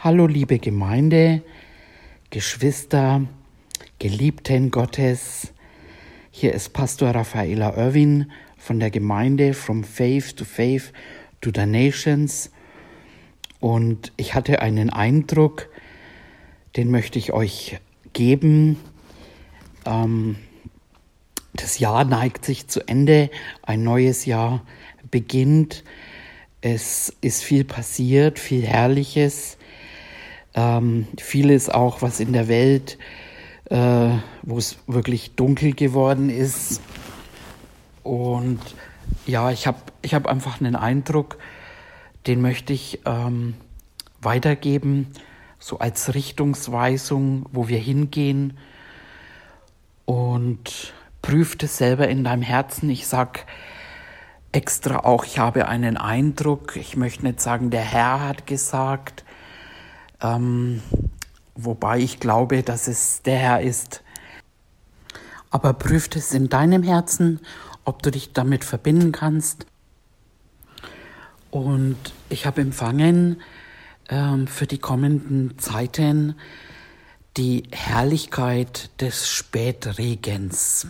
Hallo liebe Gemeinde, Geschwister, Geliebten Gottes. Hier ist Pastor Raffaela Irwin von der Gemeinde From Faith to Faith to the Nations. Und ich hatte einen Eindruck, den möchte ich euch geben. Ähm, das Jahr neigt sich zu Ende, ein neues Jahr beginnt. Es ist viel passiert, viel Herrliches, ähm, vieles auch, was in der Welt, äh, wo es wirklich dunkel geworden ist. Und ja, ich habe ich hab einfach einen Eindruck, den möchte ich ähm, weitergeben, so als Richtungsweisung, wo wir hingehen. Und prüft es selber in deinem Herzen. Ich sage, extra auch, ich habe einen Eindruck, ich möchte nicht sagen, der Herr hat gesagt, ähm, wobei ich glaube, dass es der Herr ist. Aber prüft es in deinem Herzen, ob du dich damit verbinden kannst. Und ich habe empfangen ähm, für die kommenden Zeiten die Herrlichkeit des Spätregens.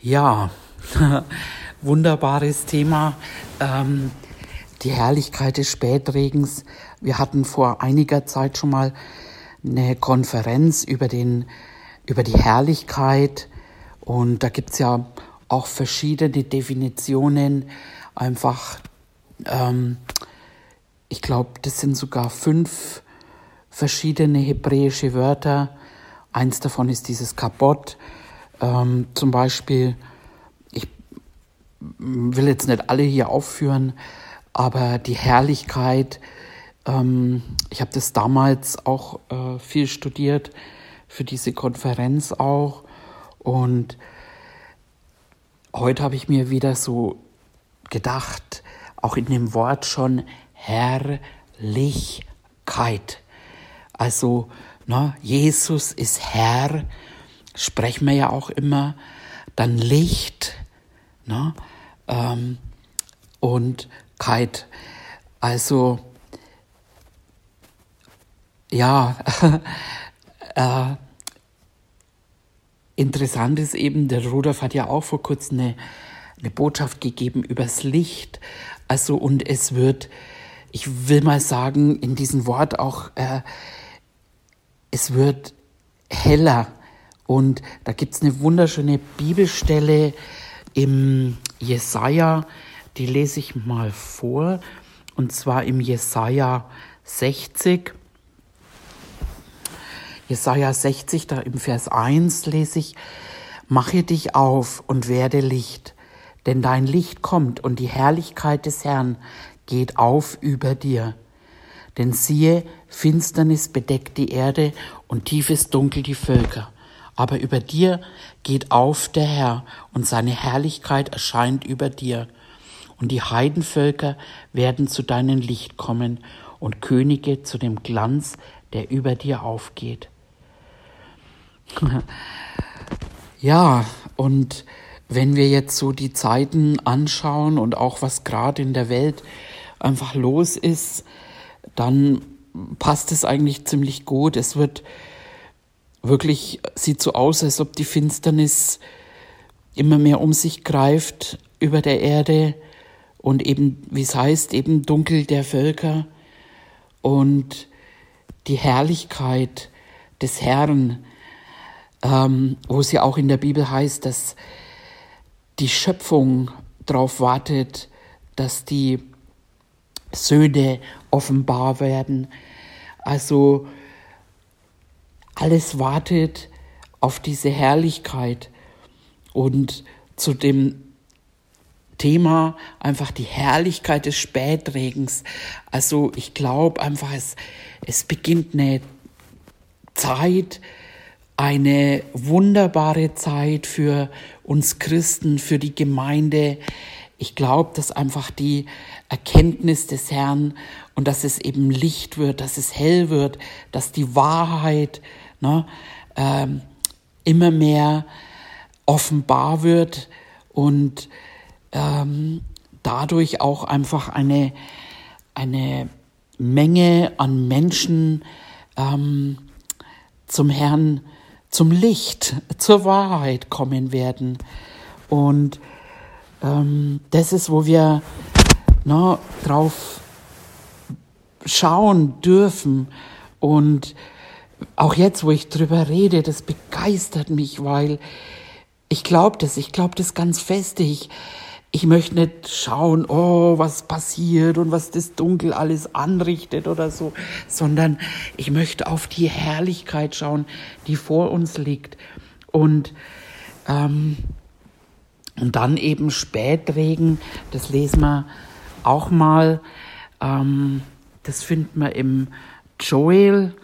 Ja, wunderbares Thema. Ähm, die Herrlichkeit des Spätregens. Wir hatten vor einiger Zeit schon mal eine Konferenz über, den, über die Herrlichkeit und da gibt's ja auch verschiedene Definitionen. Einfach, ähm, ich glaube, das sind sogar fünf verschiedene hebräische Wörter. Eins davon ist dieses Kabot. Ähm, zum Beispiel will jetzt nicht alle hier aufführen, aber die Herrlichkeit, ähm, ich habe das damals auch äh, viel studiert für diese Konferenz auch und heute habe ich mir wieder so gedacht, auch in dem Wort schon Herrlichkeit. Also, ne, Jesus ist Herr, sprechen wir ja auch immer, dann Licht, ne, ähm, und Kite. Also ja, äh, interessant ist eben, der Rudolf hat ja auch vor kurzem eine, eine Botschaft gegeben übers Licht. Also und es wird, ich will mal sagen, in diesem Wort auch, äh, es wird heller. Und da gibt es eine wunderschöne Bibelstelle im Jesaja, die lese ich mal vor, und zwar im Jesaja 60. Jesaja 60, da im Vers 1 lese ich, Mache dich auf und werde Licht, denn dein Licht kommt und die Herrlichkeit des Herrn geht auf über dir. Denn siehe, Finsternis bedeckt die Erde und tiefes Dunkel die Völker aber über dir geht auf der Herr und seine Herrlichkeit erscheint über dir. Und die Heidenvölker werden zu deinem Licht kommen und Könige zu dem Glanz, der über dir aufgeht. ja, und wenn wir jetzt so die Zeiten anschauen und auch was gerade in der Welt einfach los ist, dann passt es eigentlich ziemlich gut. Es wird wirklich sieht so aus, als ob die Finsternis immer mehr um sich greift über der Erde und eben, wie es heißt, eben dunkel der Völker und die Herrlichkeit des Herrn, ähm, wo es ja auch in der Bibel heißt, dass die Schöpfung darauf wartet, dass die Söhne offenbar werden. Also alles wartet auf diese Herrlichkeit und zu dem Thema einfach die Herrlichkeit des Spätregens. Also ich glaube einfach, es, es beginnt eine Zeit, eine wunderbare Zeit für uns Christen, für die Gemeinde. Ich glaube, dass einfach die Erkenntnis des Herrn und dass es eben Licht wird, dass es hell wird, dass die Wahrheit ne, ähm, immer mehr offenbar wird und ähm, dadurch auch einfach eine, eine Menge an Menschen ähm, zum Herrn, zum Licht, zur Wahrheit kommen werden. Und ähm, das ist, wo wir na, drauf schauen dürfen. Und auch jetzt, wo ich drüber rede, das begeistert mich, weil ich glaube das, ich glaube das ganz fest. Ich, ich möchte nicht schauen, oh, was passiert und was das Dunkel alles anrichtet oder so, sondern ich möchte auf die Herrlichkeit schauen, die vor uns liegt. Und, ähm, und dann eben Spätregen, das lesen wir auch mal, ähm, das finden wir im Joel,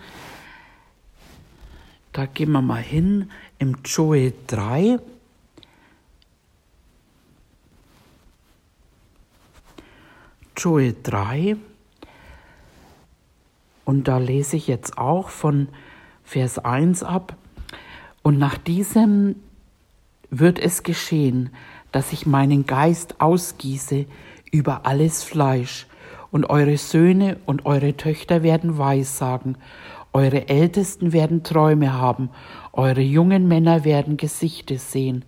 da gehen wir mal hin, im Joel 3. Joel 3. Und da lese ich jetzt auch von Vers 1 ab. Und nach diesem wird es geschehen, dass ich meinen Geist ausgieße über alles Fleisch, und eure Söhne und eure Töchter werden Weissagen, eure Ältesten werden Träume haben, eure jungen Männer werden Gesichter sehen,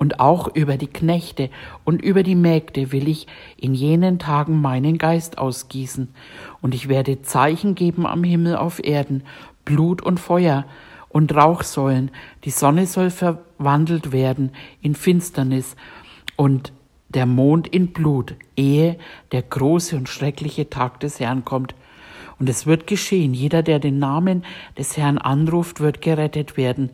und auch über die Knechte und über die Mägde will ich in jenen Tagen meinen Geist ausgießen, und ich werde Zeichen geben am Himmel auf Erden, Blut und Feuer und Rauchsäulen, die Sonne soll verwandelt werden in Finsternis und der Mond in Blut, ehe der große und schreckliche Tag des Herrn kommt. Und es wird geschehen, jeder, der den Namen des Herrn anruft, wird gerettet werden.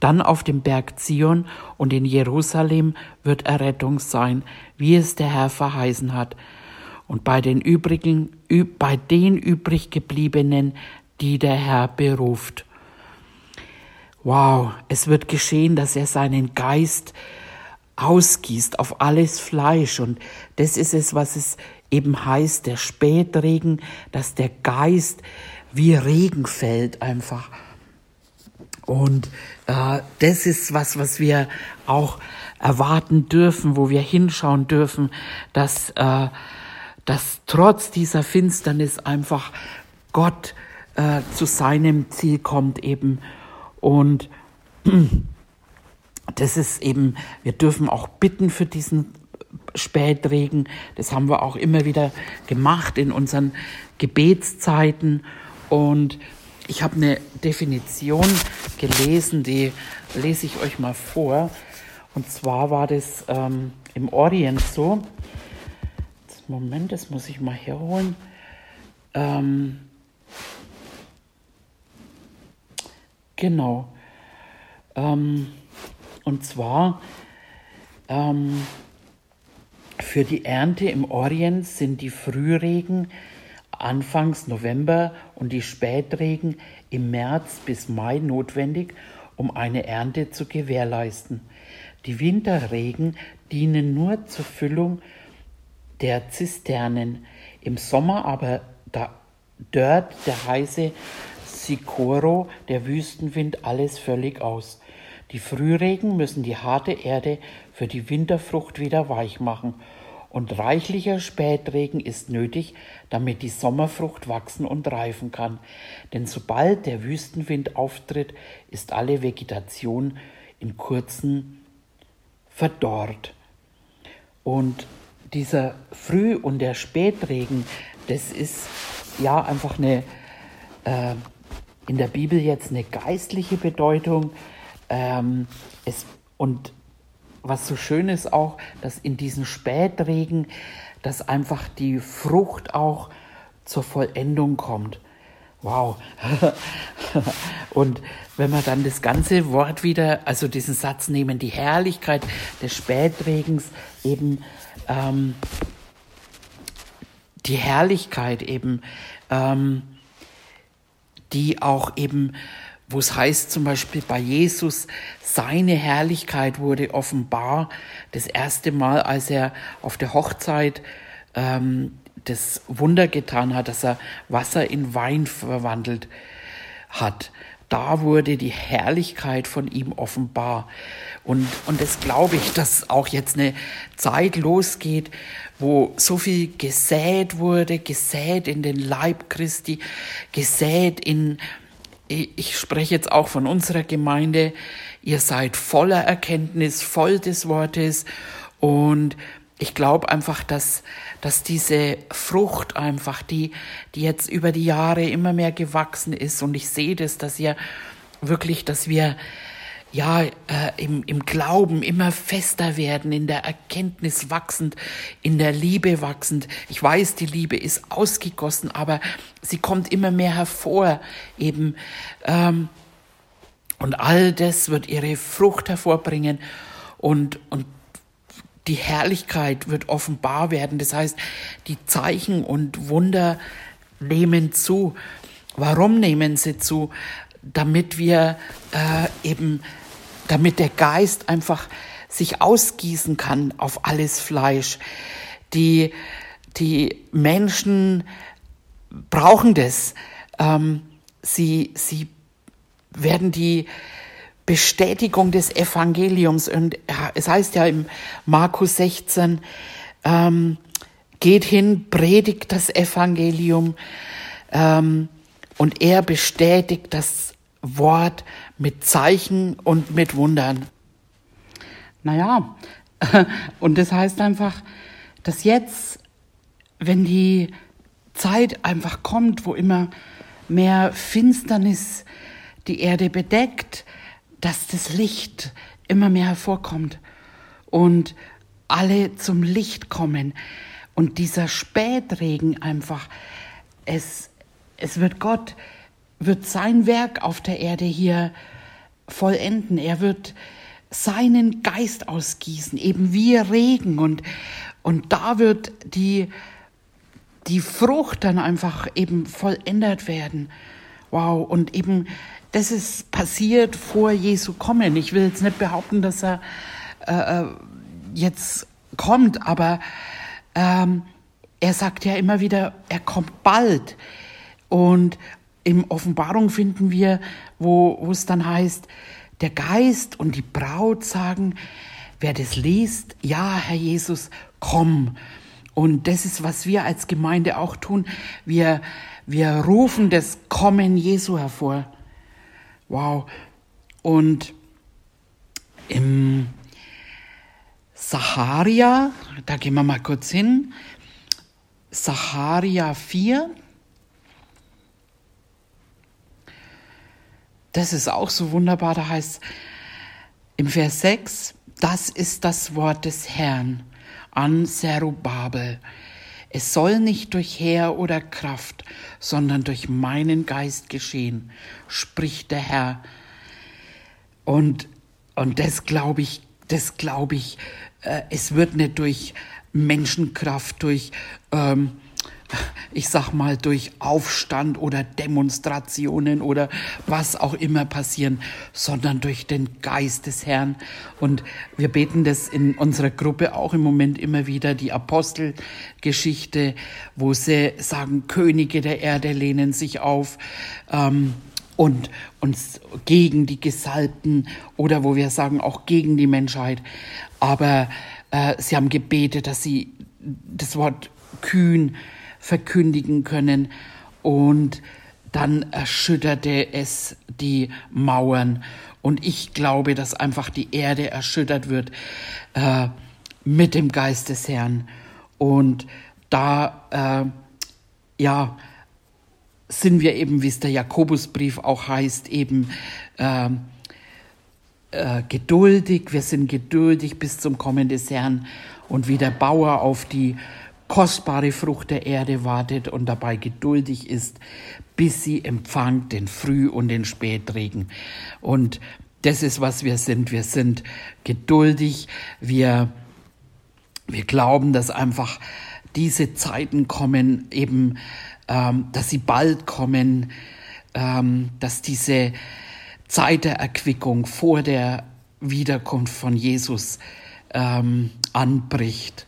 Dann auf dem Berg Zion und in Jerusalem wird Errettung sein, wie es der Herr verheißen hat. Und bei den übrigen, bei den übrig gebliebenen, die der Herr beruft. Wow, es wird geschehen, dass er seinen Geist ausgießt auf alles Fleisch. Und das ist es, was es eben heißt, der Spätregen, dass der Geist wie Regen fällt einfach und äh, das ist was, was wir auch erwarten dürfen, wo wir hinschauen dürfen, dass, äh, dass trotz dieser Finsternis einfach Gott äh, zu seinem Ziel kommt eben. Und das ist eben, wir dürfen auch bitten für diesen Spätregen. Das haben wir auch immer wieder gemacht in unseren Gebetszeiten. Und ich habe eine Definition gelesen, die lese ich euch mal vor. Und zwar war das ähm, im Orient so. Moment, das muss ich mal herholen. Ähm, genau. Ähm, und zwar ähm, für die Ernte im Orient sind die Frühregen Anfangs November und die Spätregen im März bis Mai notwendig, um eine Ernte zu gewährleisten. Die Winterregen dienen nur zur Füllung der Zisternen. Im Sommer aber da dört der heiße Sikoro, der Wüstenwind, alles völlig aus. Die Frühregen müssen die harte Erde für die Winterfrucht wieder weich machen und reichlicher Spätregen ist nötig, damit die Sommerfrucht wachsen und reifen kann. Denn sobald der Wüstenwind auftritt, ist alle Vegetation in kurzen verdorrt. Und dieser Früh- und der Spätregen, das ist ja einfach eine, äh, in der Bibel jetzt eine geistliche Bedeutung. Ähm, es, und was so schön ist auch, dass in diesen Spätregen, dass einfach die Frucht auch zur Vollendung kommt. Wow. Und wenn wir dann das ganze Wort wieder, also diesen Satz nehmen, die Herrlichkeit des Spätregens, eben ähm, die Herrlichkeit eben, ähm, die auch eben wo es heißt zum Beispiel bei Jesus, seine Herrlichkeit wurde offenbar das erste Mal, als er auf der Hochzeit ähm, das Wunder getan hat, dass er Wasser in Wein verwandelt hat. da wurde die Herrlichkeit von ihm offenbar. Und, und das glaube ich, dass auch jetzt eine Zeit losgeht, wo so viel gesät wurde, gesät in den Leib Christi, gesät in, ich spreche jetzt auch von unserer Gemeinde, ihr seid voller Erkenntnis, voll des Wortes. Und ich glaube einfach, dass, dass diese Frucht einfach, die, die jetzt über die Jahre immer mehr gewachsen ist. Und ich sehe das, dass ihr wirklich, dass wir ja, äh, im, im Glauben immer fester werden, in der Erkenntnis wachsend, in der Liebe wachsend. Ich weiß, die Liebe ist ausgegossen, aber sie kommt immer mehr hervor, eben. Ähm, und all das wird ihre Frucht hervorbringen und, und die Herrlichkeit wird offenbar werden. Das heißt, die Zeichen und Wunder nehmen zu. Warum nehmen sie zu? Damit wir äh, eben, damit der Geist einfach sich ausgießen kann auf alles Fleisch. Die, die Menschen brauchen das. Ähm, sie, sie werden die Bestätigung des Evangeliums. Und es heißt ja im Markus 16, ähm, geht hin, predigt das Evangelium ähm, und er bestätigt das Wort mit Zeichen und mit Wundern. Naja, und das heißt einfach, dass jetzt, wenn die Zeit einfach kommt, wo immer mehr Finsternis die Erde bedeckt, dass das Licht immer mehr hervorkommt und alle zum Licht kommen. Und dieser Spätregen einfach, es, es wird Gott, wird sein Werk auf der Erde hier vollenden. Er wird seinen Geist ausgießen, eben wie Regen. Und, und da wird die, die Frucht dann einfach eben vollendet werden. Wow, und eben das ist passiert vor Jesu Kommen. Ich will jetzt nicht behaupten, dass er äh, äh, jetzt kommt, aber ähm, er sagt ja immer wieder, er kommt bald. Und in Offenbarung finden wir, wo, wo es dann heißt, der Geist und die Braut sagen, wer das liest, ja, Herr Jesus, komm. Und das ist, was wir als Gemeinde auch tun. Wir, wir rufen das Kommen Jesu hervor. Wow. Und im Saharia, da gehen wir mal kurz hin, Saharia 4, das ist auch so wunderbar, da heißt im Vers 6, das ist das Wort des Herrn an Zerubabel. Es soll nicht durch Heer oder Kraft, sondern durch meinen Geist geschehen, spricht der Herr. Und, und das glaube ich, das glaube ich, äh, es wird nicht durch Menschenkraft, durch ähm, ich sag mal, durch Aufstand oder Demonstrationen oder was auch immer passieren, sondern durch den Geist des Herrn. Und wir beten das in unserer Gruppe auch im Moment immer wieder, die Apostelgeschichte, wo sie sagen, Könige der Erde lehnen sich auf. Ähm, und uns gegen die Gesalbten oder wo wir sagen auch gegen die Menschheit. Aber äh, sie haben gebetet, dass sie das Wort kühn verkündigen können. Und dann erschütterte es die Mauern. Und ich glaube, dass einfach die Erde erschüttert wird äh, mit dem Geist des Herrn. Und da, äh, ja, sind wir eben, wie es der Jakobusbrief auch heißt, eben äh, äh, geduldig. Wir sind geduldig bis zum Kommen des Herrn. Und wie der Bauer auf die kostbare Frucht der Erde wartet und dabei geduldig ist, bis sie empfangt den Früh- und den Spätregen. Und das ist, was wir sind. Wir sind geduldig. Wir, wir glauben, dass einfach diese Zeiten kommen, eben, ähm, dass sie bald kommen, ähm, dass diese Zeit der Erquickung vor der Wiederkunft von Jesus ähm, anbricht.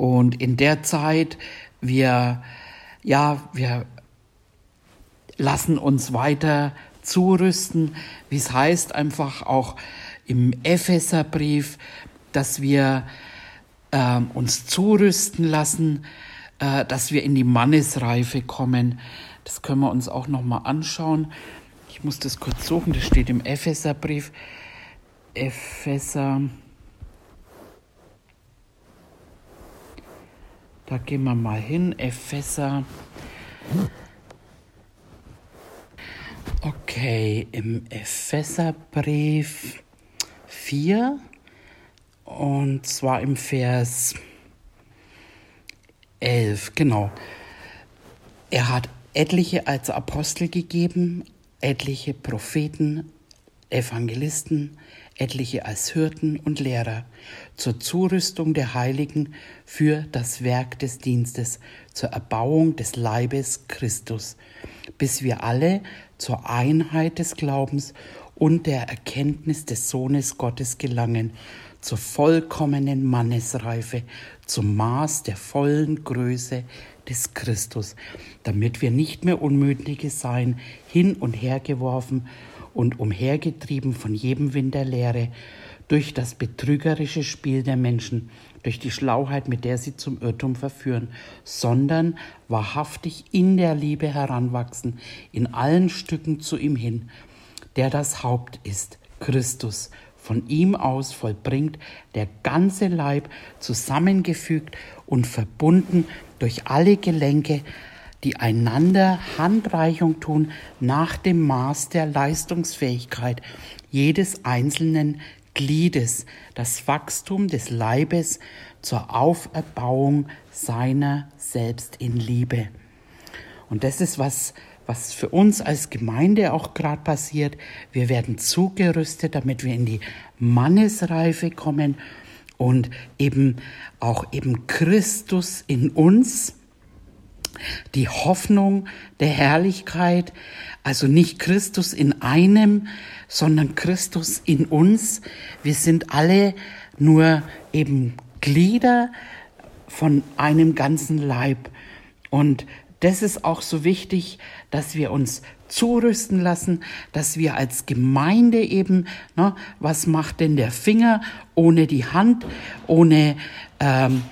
Und in der Zeit, wir, ja, wir lassen uns weiter zurüsten, wie es heißt einfach auch im Epheserbrief, dass wir äh, uns zurüsten lassen, äh, dass wir in die Mannesreife kommen. Das können wir uns auch noch mal anschauen. Ich muss das kurz suchen, das steht im Epheserbrief. Epheser. Da gehen wir mal hin. Epheser. Okay, im Epheserbrief 4 und zwar im Vers 11, genau. Er hat etliche als Apostel gegeben, etliche Propheten, Evangelisten, etliche als Hirten und Lehrer, zur Zurüstung der Heiligen für das Werk des Dienstes, zur Erbauung des Leibes Christus, bis wir alle zur Einheit des Glaubens und der Erkenntnis des Sohnes Gottes gelangen, zur vollkommenen Mannesreife, zum Maß der vollen Größe des Christus, damit wir nicht mehr Unmütige seien, hin und her geworfen und umhergetrieben von jedem Wind der Lehre, durch das betrügerische Spiel der Menschen, durch die Schlauheit, mit der sie zum Irrtum verführen, sondern wahrhaftig in der Liebe heranwachsen, in allen Stücken zu ihm hin, der das Haupt ist, Christus, von ihm aus vollbringt der ganze Leib zusammengefügt und verbunden durch alle Gelenke, die einander Handreichung tun nach dem Maß der Leistungsfähigkeit jedes einzelnen Gliedes, das Wachstum des Leibes zur Auferbauung seiner selbst in Liebe. Und das ist was, was für uns als Gemeinde auch gerade passiert. Wir werden zugerüstet, damit wir in die Mannesreife kommen und eben auch eben Christus in uns, die Hoffnung der Herrlichkeit, also nicht Christus in einem, sondern Christus in uns. Wir sind alle nur eben Glieder von einem ganzen Leib. Und das ist auch so wichtig, dass wir uns zurüsten lassen, dass wir als Gemeinde eben, ne, was macht denn der Finger ohne die Hand, ohne ähm,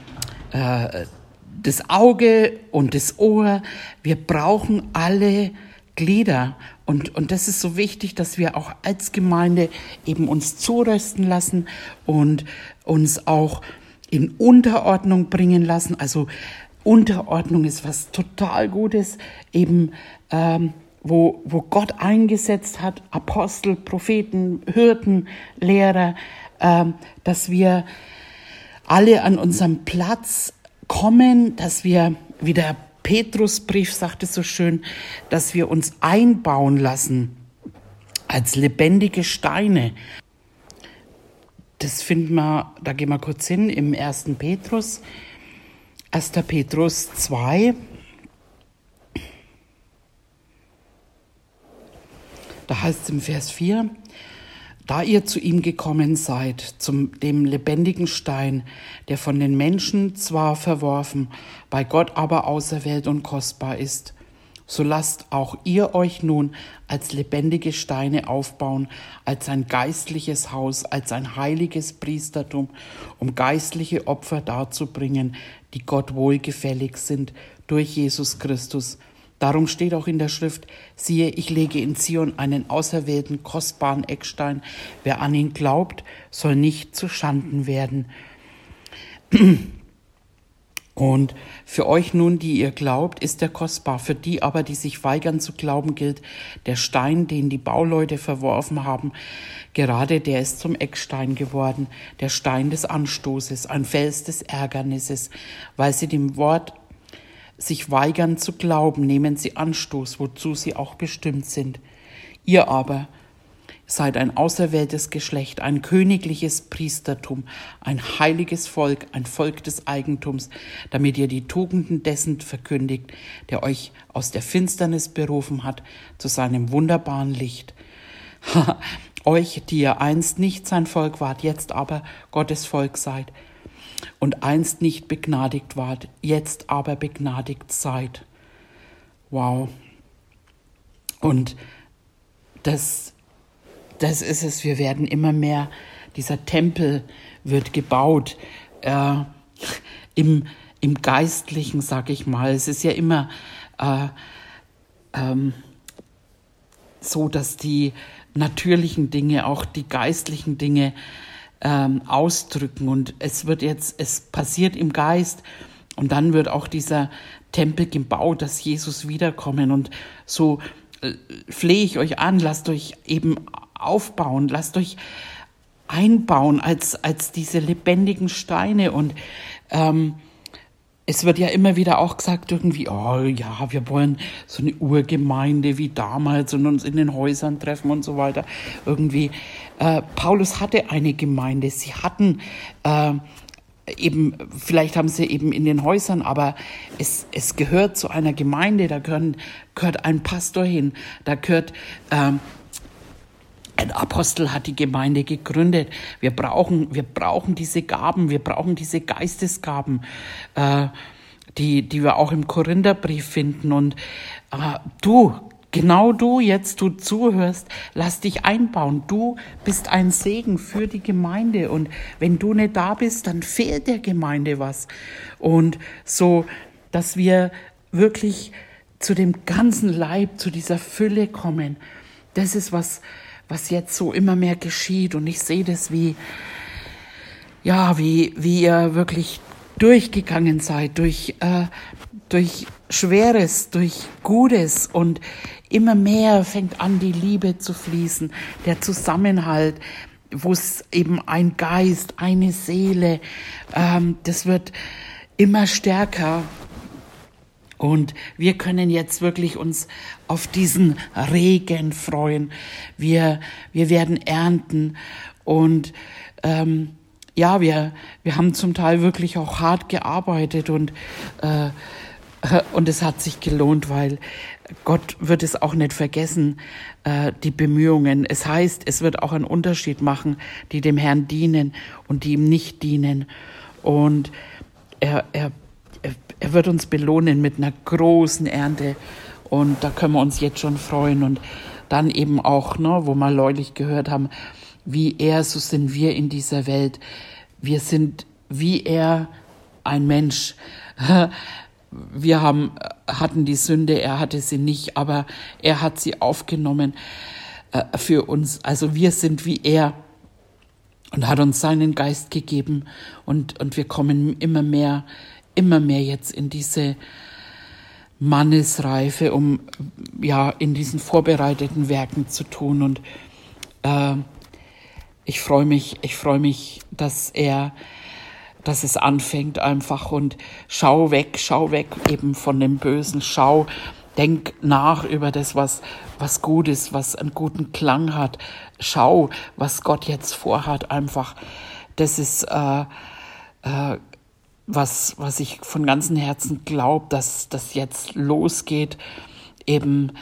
äh, das Auge und das Ohr? Wir brauchen alle Glieder. Und, und das ist so wichtig, dass wir auch als Gemeinde eben uns zurüsten lassen und uns auch in Unterordnung bringen lassen. Also Unterordnung ist was total Gutes, eben ähm, wo, wo Gott eingesetzt hat, Apostel, Propheten, Hirten, Lehrer, ähm, dass wir alle an unserem Platz kommen, dass wir, wie der Petrusbrief sagt es so schön, dass wir uns einbauen lassen als lebendige Steine. Das finden wir, da gehen wir kurz hin, im ersten Petrus, 1. Petrus 2. Da heißt es im Vers 4, da ihr zu ihm gekommen seid, zum dem lebendigen Stein, der von den Menschen zwar verworfen, bei Gott aber auserwählt und kostbar ist, so lasst auch ihr euch nun als lebendige Steine aufbauen, als ein geistliches Haus, als ein heiliges Priestertum, um geistliche Opfer darzubringen, die Gott wohlgefällig sind durch Jesus Christus. Darum steht auch in der Schrift, siehe, ich lege in Zion einen auserwählten, kostbaren Eckstein. Wer an ihn glaubt, soll nicht zu Schanden werden. Und für euch nun, die ihr glaubt, ist er kostbar. Für die aber, die sich weigern zu glauben, gilt der Stein, den die Bauleute verworfen haben. Gerade der ist zum Eckstein geworden, der Stein des Anstoßes, ein Fels des Ärgernisses, weil sie dem Wort sich weigern zu glauben, nehmen sie Anstoß, wozu sie auch bestimmt sind. Ihr aber, Seid ein auserwähltes Geschlecht, ein königliches Priestertum, ein heiliges Volk, ein Volk des Eigentums, damit ihr die Tugenden dessen verkündigt, der euch aus der Finsternis berufen hat zu seinem wunderbaren Licht. euch, die ihr einst nicht sein Volk wart, jetzt aber Gottes Volk seid, und einst nicht begnadigt wart, jetzt aber begnadigt seid. Wow. Und das, das ist es. Wir werden immer mehr, dieser Tempel wird gebaut. Äh, im, Im Geistlichen, sag ich mal. Es ist ja immer äh, ähm, so, dass die natürlichen Dinge auch die geistlichen Dinge ähm, ausdrücken. Und es wird jetzt, es passiert im Geist. Und dann wird auch dieser Tempel gebaut, dass Jesus wiederkommen. Und so äh, flehe ich euch an, lasst euch eben aufbauen, lasst euch einbauen als, als diese lebendigen Steine. Und ähm, es wird ja immer wieder auch gesagt, irgendwie, oh ja, wir wollen so eine Urgemeinde wie damals und uns in den Häusern treffen und so weiter. Irgendwie, äh, Paulus hatte eine Gemeinde, sie hatten äh, eben, vielleicht haben sie eben in den Häusern, aber es, es gehört zu einer Gemeinde, da gehören, gehört ein Pastor hin, da gehört äh, ein Apostel hat die Gemeinde gegründet. Wir brauchen, wir brauchen diese Gaben, wir brauchen diese Geistesgaben, äh, die, die wir auch im Korintherbrief finden. Und äh, du, genau du jetzt, du zuhörst, lass dich einbauen. Du bist ein Segen für die Gemeinde. Und wenn du nicht da bist, dann fehlt der Gemeinde was. Und so, dass wir wirklich zu dem ganzen Leib, zu dieser Fülle kommen. Das ist was, was jetzt so immer mehr geschieht. Und ich sehe das wie, ja, wie, wie ihr wirklich durchgegangen seid, durch, äh, durch Schweres, durch Gutes. Und immer mehr fängt an, die Liebe zu fließen, der Zusammenhalt, wo es eben ein Geist, eine Seele, ähm, das wird immer stärker und wir können jetzt wirklich uns auf diesen Regen freuen. Wir, wir werden ernten. Und ähm, ja, wir, wir haben zum Teil wirklich auch hart gearbeitet und, äh, und es hat sich gelohnt, weil Gott wird es auch nicht vergessen, äh, die Bemühungen. Es heißt, es wird auch einen Unterschied machen, die dem Herrn dienen und die ihm nicht dienen. Und er, er er wird uns belohnen mit einer großen Ernte. Und da können wir uns jetzt schon freuen. Und dann eben auch, ne, wo wir neulich gehört haben, wie er, so sind wir in dieser Welt. Wir sind wie er ein Mensch. Wir haben, hatten die Sünde, er hatte sie nicht, aber er hat sie aufgenommen äh, für uns. Also wir sind wie er und hat uns seinen Geist gegeben und, und wir kommen immer mehr immer mehr jetzt in diese Mannesreife, um ja in diesen vorbereiteten Werken zu tun. Und äh, ich freue mich, ich freue mich, dass er, dass es anfängt einfach und schau weg, schau weg eben von dem Bösen, schau, denk nach über das, was, was gut ist, was einen guten Klang hat. Schau, was Gott jetzt vorhat, einfach. Das ist äh, äh, was, was ich von ganzem Herzen glaube, dass das jetzt losgeht, eben,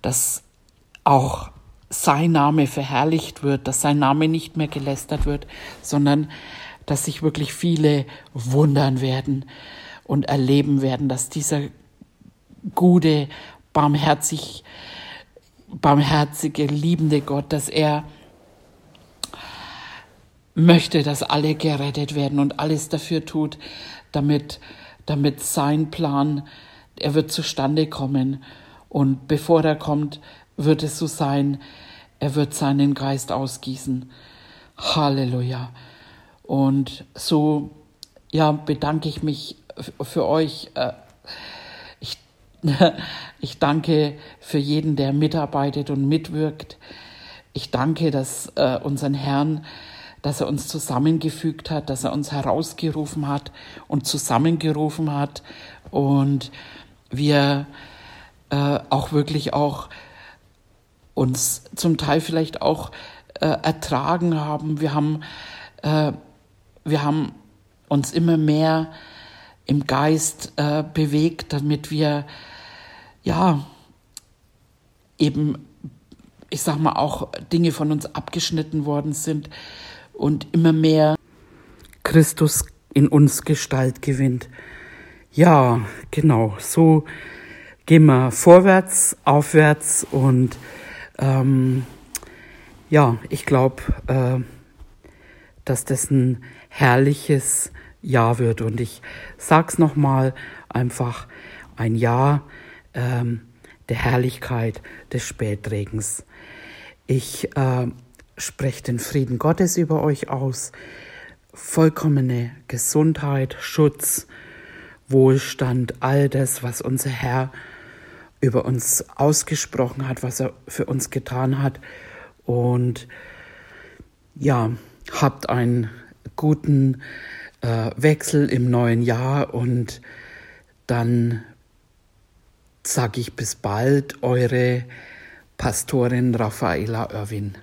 dass auch sein Name verherrlicht wird, dass sein Name nicht mehr gelästert wird, sondern dass sich wirklich viele wundern werden und erleben werden, dass dieser gute, barmherzig, barmherzige, liebende Gott, dass er möchte, dass alle gerettet werden und alles dafür tut, damit, damit sein Plan, er wird zustande kommen. Und bevor er kommt, wird es so sein, er wird seinen Geist ausgießen. Halleluja. Und so, ja, bedanke ich mich für euch. Äh, ich, ich danke für jeden, der mitarbeitet und mitwirkt. Ich danke, dass äh, unseren Herrn dass er uns zusammengefügt hat, dass er uns herausgerufen hat und zusammengerufen hat und wir äh, auch wirklich auch uns zum Teil vielleicht auch äh, ertragen haben. Wir haben, äh, wir haben uns immer mehr im Geist äh, bewegt, damit wir ja eben, ich sag mal, auch Dinge von uns abgeschnitten worden sind, und immer mehr Christus in uns Gestalt gewinnt. Ja, genau, so gehen wir vorwärts, aufwärts und ähm, ja, ich glaube, äh, dass das ein herrliches Jahr wird. Und ich sag's nochmal, einfach ein Jahr ähm, der Herrlichkeit des Spätregens. Ich äh, spreche den Frieden Gottes über euch aus, vollkommene Gesundheit, Schutz, Wohlstand, all das, was unser Herr über uns ausgesprochen hat, was er für uns getan hat. Und ja, habt einen guten äh, Wechsel im neuen Jahr und dann sage ich bis bald, eure Pastorin Raffaela Irwin.